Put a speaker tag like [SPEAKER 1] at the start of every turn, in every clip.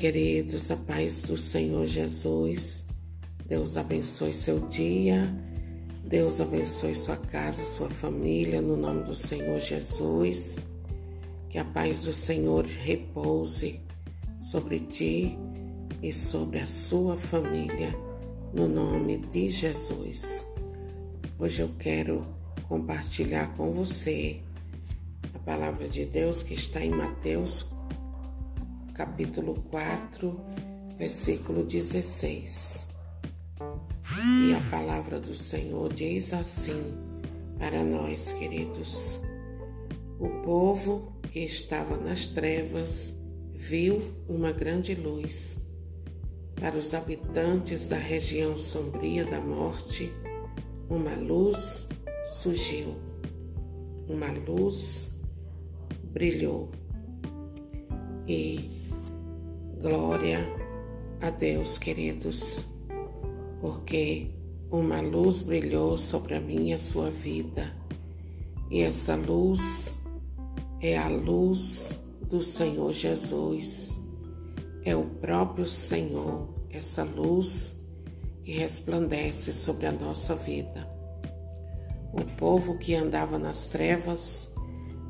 [SPEAKER 1] queridos, a paz do Senhor Jesus. Deus abençoe seu dia. Deus abençoe sua casa, sua família, no nome do Senhor Jesus. Que a paz do Senhor repouse sobre ti e sobre a sua família, no nome de Jesus. Hoje eu quero compartilhar com você a palavra de Deus que está em Mateus capítulo 4, versículo 16. E a palavra do Senhor diz assim para nós, queridos: O povo que estava nas trevas viu uma grande luz. Para os habitantes da região sombria da morte, uma luz surgiu, uma luz brilhou. E Glória a Deus, queridos, porque uma luz brilhou sobre a minha sua vida e essa luz é a luz do Senhor Jesus. É o próprio Senhor, essa luz que resplandece sobre a nossa vida. O povo que andava nas trevas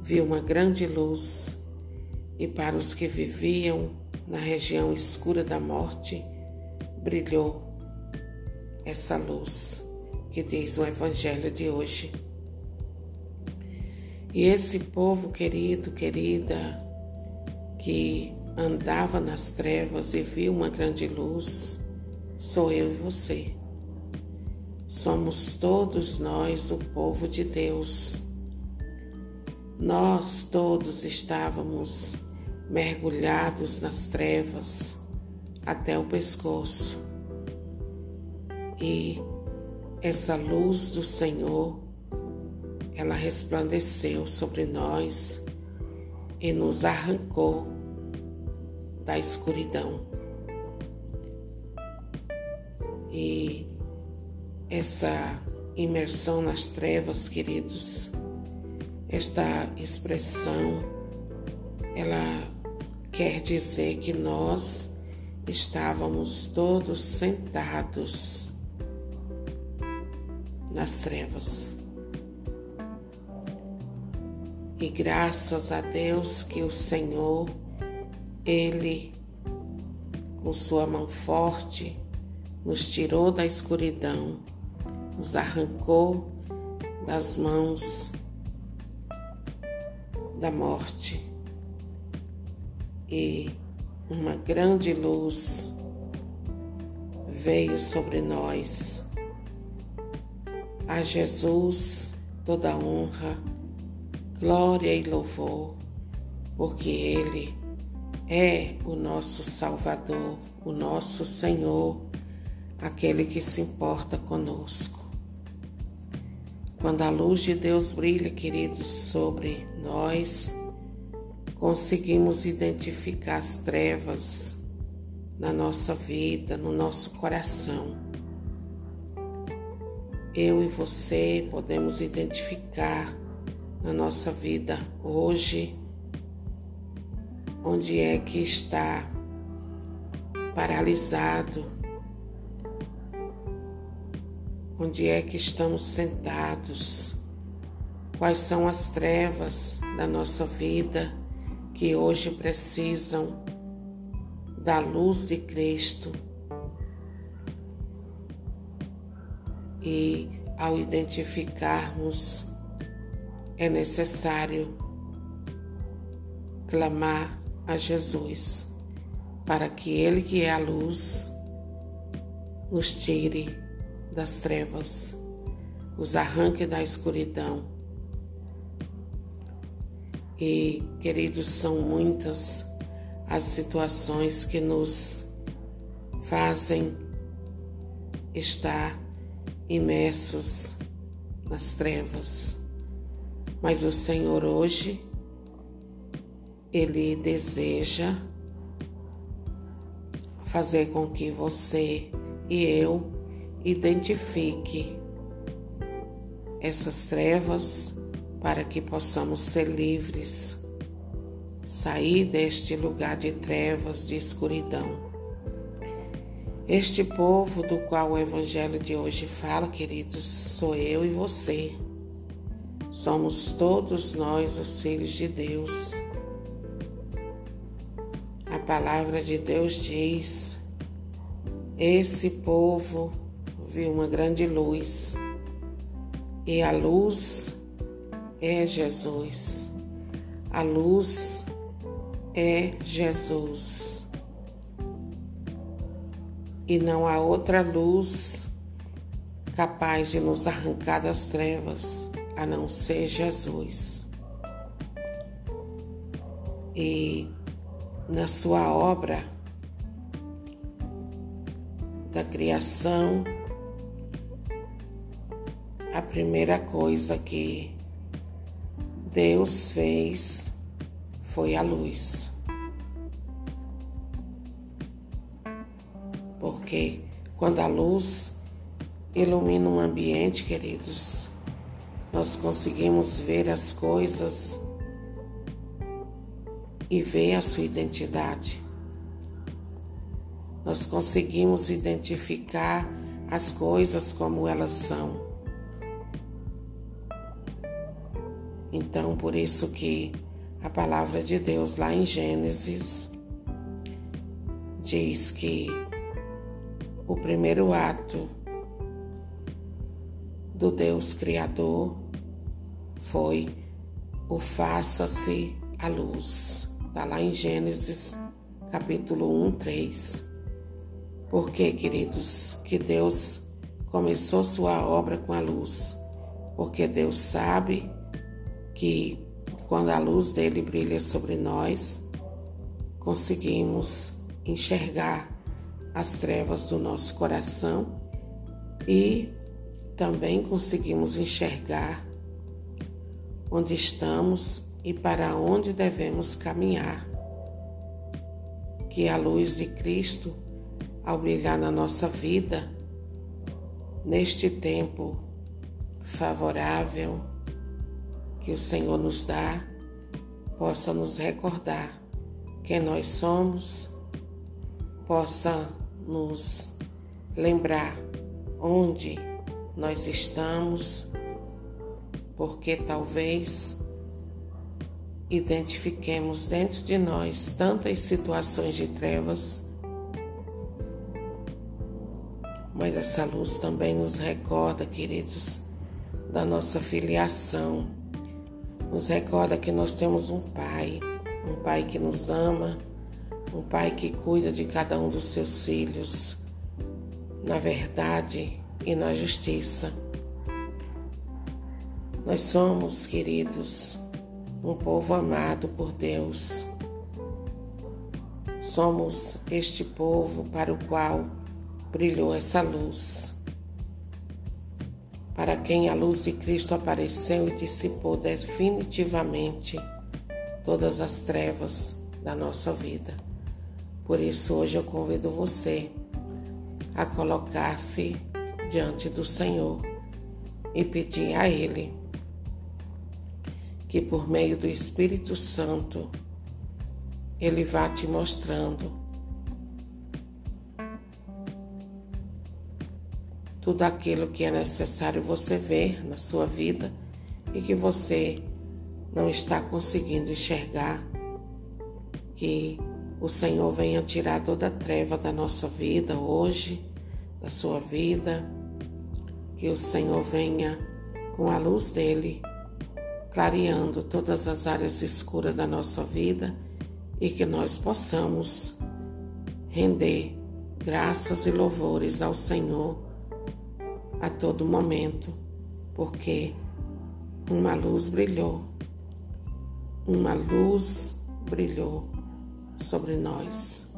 [SPEAKER 1] viu uma grande luz, e para os que viviam na região escura da morte, brilhou essa luz que diz o Evangelho de hoje. E esse povo querido, querida, que andava nas trevas e viu uma grande luz, sou eu e você. Somos todos nós o povo de Deus. Nós todos estávamos mergulhados nas trevas até o pescoço. E essa luz do Senhor, ela resplandeceu sobre nós e nos arrancou da escuridão. E essa imersão nas trevas, queridos, esta expressão, ela quer dizer que nós estávamos todos sentados nas trevas. E graças a Deus que o Senhor, Ele, com Sua mão forte, nos tirou da escuridão, nos arrancou das mãos da morte e uma grande luz veio sobre nós. A Jesus toda honra, glória e louvor, porque Ele é o nosso Salvador, o nosso Senhor, aquele que se importa conosco. Quando a luz de Deus brilha, queridos, sobre nós, conseguimos identificar as trevas na nossa vida, no nosso coração. Eu e você podemos identificar na nossa vida hoje onde é que está paralisado, onde é que estamos sentados, quais são as trevas da nossa vida que hoje precisam da luz de Cristo. E ao identificarmos, é necessário clamar a Jesus para que Ele, que é a luz, nos tire das trevas, os arranque da escuridão e, queridos, são muitas as situações que nos fazem estar imersos nas trevas. Mas o Senhor hoje, Ele deseja fazer com que você e eu identifique essas trevas para que possamos ser livres, sair deste lugar de trevas, de escuridão. Este povo do qual o Evangelho de hoje fala, queridos, sou eu e você. Somos todos nós os filhos de Deus. A palavra de Deus diz: esse povo viu uma grande luz, e a luz é Jesus. A luz é Jesus e não há outra luz capaz de nos arrancar das trevas a não ser Jesus. E na sua obra da criação, a primeira coisa que Deus fez foi a luz. porque quando a luz ilumina um ambiente, queridos, nós conseguimos ver as coisas e ver a sua identidade. Nós conseguimos identificar as coisas como elas são. Então, por isso que a palavra de Deus lá em Gênesis diz que o primeiro ato do Deus Criador foi o faça-se a luz. Está lá em Gênesis capítulo 1, 3. Por que, queridos, que Deus começou sua obra com a luz? Porque Deus sabe que quando a luz dele brilha sobre nós, conseguimos enxergar as trevas do nosso coração e também conseguimos enxergar onde estamos e para onde devemos caminhar. Que a luz de Cristo, ao brilhar na nossa vida, neste tempo favorável que o Senhor nos dá, possa nos recordar quem nós somos, possa nos lembrar onde nós estamos, porque talvez identifiquemos dentro de nós tantas situações de trevas, mas essa luz também nos recorda, queridos, da nossa filiação, nos recorda que nós temos um Pai, um Pai que nos ama um pai que cuida de cada um dos seus filhos na verdade e na justiça. Nós somos, queridos, um povo amado por Deus. Somos este povo para o qual brilhou essa luz, para quem a luz de Cristo apareceu e dissipou definitivamente todas as trevas da nossa vida. Por isso, hoje eu convido você a colocar-se diante do Senhor e pedir a Ele que, por meio do Espírito Santo, Ele vá te mostrando tudo aquilo que é necessário você ver na sua vida e que você não está conseguindo enxergar, que o Senhor venha tirar toda a treva da nossa vida hoje, da sua vida. Que o Senhor venha com a luz dele, clareando todas as áreas escuras da nossa vida e que nós possamos render graças e louvores ao Senhor a todo momento, porque uma luz brilhou, uma luz brilhou sobre nós.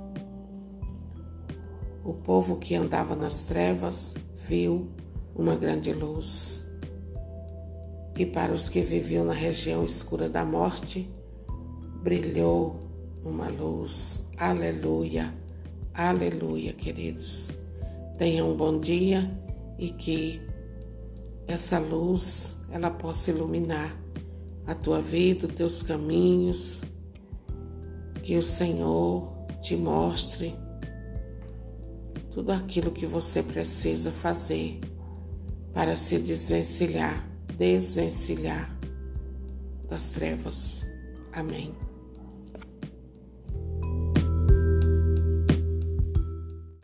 [SPEAKER 1] O povo que andava nas trevas viu uma grande luz. E para os que viviam na região escura da morte, brilhou uma luz. Aleluia, aleluia, queridos. Tenham um bom dia e que essa luz ela possa iluminar a tua vida, os teus caminhos Que o Senhor te mostre tudo aquilo que você precisa fazer para se desvencilhar, desvencilhar das trevas. Amém.